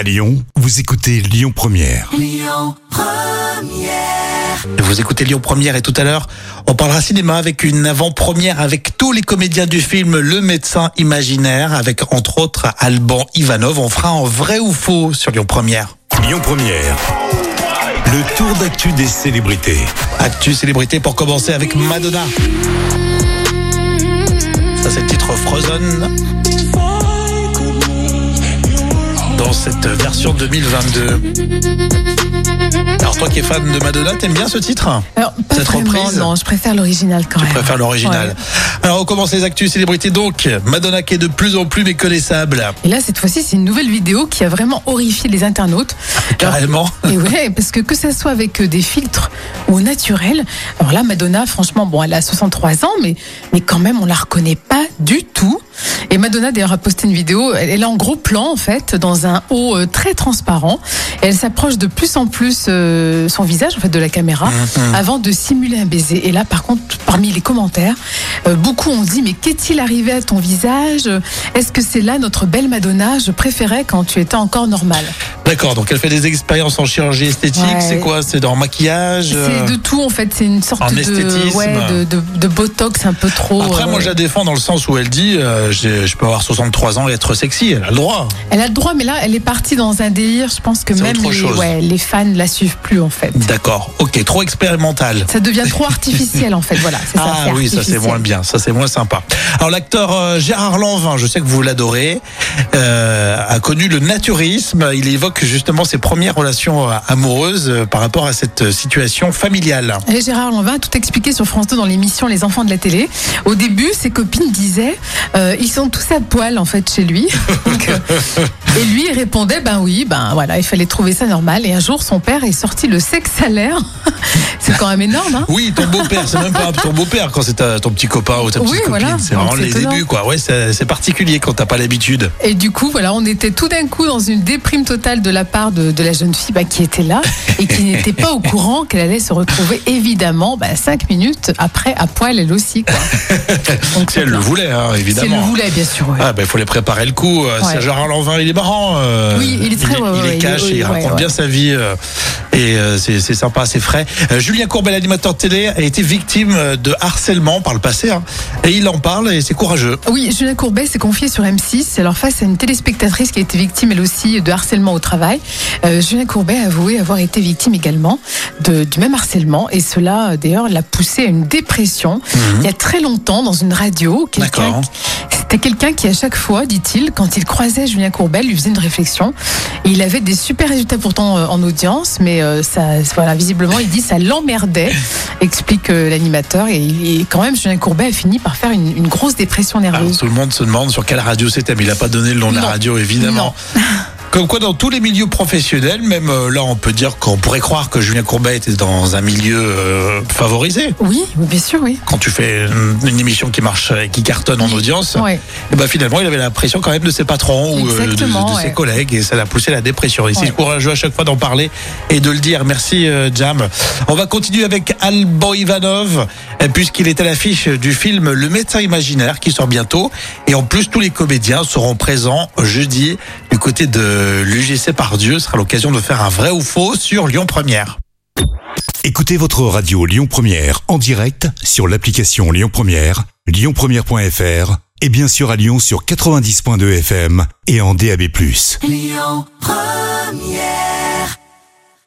À Lyon, vous écoutez Lyon Première. Vous écoutez Lyon Première et tout à l'heure, on parlera cinéma avec une avant-première avec tous les comédiens du film Le médecin imaginaire avec entre autres Alban Ivanov. On fera un vrai ou faux sur Lyon Première. Lyon Première. Le tour d'actu des célébrités. Actu célébrité pour commencer avec Madonna. Ça c'est le titre Frozen. Dans cette version 2022. Alors toi qui es fan de Madonna, t'aimes bien ce titre? Alors, pas Cette vraiment, reprise? non, je préfère l'original quand Je même. préfère l'original. Ouais. Alors on commence les actus célébrités donc. Madonna qui est de plus en plus méconnaissable. Et là, cette fois-ci, c'est une nouvelle vidéo qui a vraiment horrifié les internautes. Alors, Carrément. et ouais, parce que que ça soit avec euh, des filtres ou au naturel. Alors là, Madonna, franchement, bon, elle a 63 ans, mais, mais quand même, on la reconnaît pas du tout. Et Madonna, d'ailleurs, a posté une vidéo. Elle est en gros plan, en fait, dans un haut euh, très transparent. Et elle s'approche de plus en plus euh, son visage, en fait, de la caméra, avant de simuler un baiser. Et là, par contre, parmi les commentaires, euh, beaucoup ont dit, mais qu'est-il arrivé à ton visage? Est-ce que c'est là notre belle Madonna? Je préférais quand tu étais encore normale. D'accord, donc elle fait des expériences en chirurgie esthétique. Ouais. C'est quoi? C'est dans maquillage euh, C'est de tout, en fait. C'est une sorte en de, esthétisme? ouais, de, de, de botox un peu trop. Après, euh, moi, je la défends dans le sens où elle dit euh, je peux avoir 63 ans et être sexy. Elle a le droit. Elle a le droit, mais là, elle est partie dans un délire. Je pense que même les, ouais, les fans la suivent plus, en fait. D'accord. Ok, trop expérimental. Ça devient trop artificiel, en fait. Voilà, ça. Ah oui, ça c'est moins bien, ça c'est moins sympa. Alors l'acteur euh, Gérard Lanvin, je sais que vous l'adorez, euh, a connu le naturisme. Il évoque justement ses premières relations euh, amoureuses par rapport à cette situation familiale. Et Gérard Lanvin a tout expliqué sur France 2 dans l'émission Les enfants de la télé. Au début, ses copines disaient ils sont tous à poil en fait chez lui. Donc, et lui il répondait ben oui, ben voilà, il fallait trouver ça normal. Et un jour, son père est sorti le sexe salaire. C'est quand même énorme, hein Oui, ton beau-père, c'est même pas ton beau-père quand c'est ton petit copain ou ta petite Oui, copine. voilà. C'est vraiment les étonnant. débuts, quoi. Ouais, c'est particulier quand t'as pas l'habitude. Et du coup, voilà, on était tout d'un coup dans une déprime totale de la part de, de la jeune fille bah, qui était là et qui n'était pas au courant qu'elle allait se retrouver évidemment bah, cinq minutes après à poil elle aussi. Quoi. Donc, Si elle le voulait, hein, Si elle le évidemment. voulait, bien sûr. ouais. Ah ben il faut les préparer le coup. Euh, Ouais. C'est Gérard Lanvin, il est marrant. euh, Oui, il est très- il, ouais, il est cash, et il raconte ouais. bien sa vie euh, et euh, c'est sympa, c'est frais. Julien Courbet, l'animateur de télé, a été victime de harcèlement par le passé hein, et il en parle et c'est courageux. Oui, Julien Courbet s'est confié sur M6. Alors face à une téléspectatrice qui a été victime elle aussi de harcèlement au travail, euh, Julien Courbet a avoué avoir été victime également de, du même harcèlement et cela d'ailleurs l'a poussé à une dépression. Il y a très longtemps dans une radio, quelqu'un C'était quelqu'un qui à chaque fois, dit-il, quand il croisait Julien Courbet, lui faisait une réflexion. Et il avait des super résultats pourtant euh, en audience, mais euh, ça, voilà, visiblement, il dit ça l'emmerdait, explique euh, l'animateur. Et, quand même, Julien Courbet a fini par faire une, une grosse dépression Alors, nerveuse. tout le monde se demande sur quelle radio c'était, mais il a pas donné le nom de la Non. radio évidemment. Comme quoi, dans tous les milieux professionnels, même euh, là, on peut dire qu'on pourrait croire que Julien Courbet était dans un milieu euh, favorisé. Oui, bien sûr, oui. Quand tu fais une, émission qui marche, et qui cartonne en audience, Ouais. Et ben finalement, il avait la pression quand même de ses patrons ou euh, de, ses collègues et ça l'a poussé à la dépression. Et c'est Ouais. courageux à chaque fois d'en parler et de le dire. Merci euh, Jam. On va continuer avec Alban Ivanov euh, puisqu'il est à l'affiche du film Le médecin imaginaire qui sort bientôt. Et en plus, tous les comédiens seront présents jeudi du côté de l'UGC Pardieu. Ce sera l'occasion de faire un vrai ou faux sur Lyon Première. Écoutez votre radio Lyon Première en direct sur l'application Lyon Première, lyonpremière.fr et bien sûr à Lyon sur 90.2 FM et en DAB+.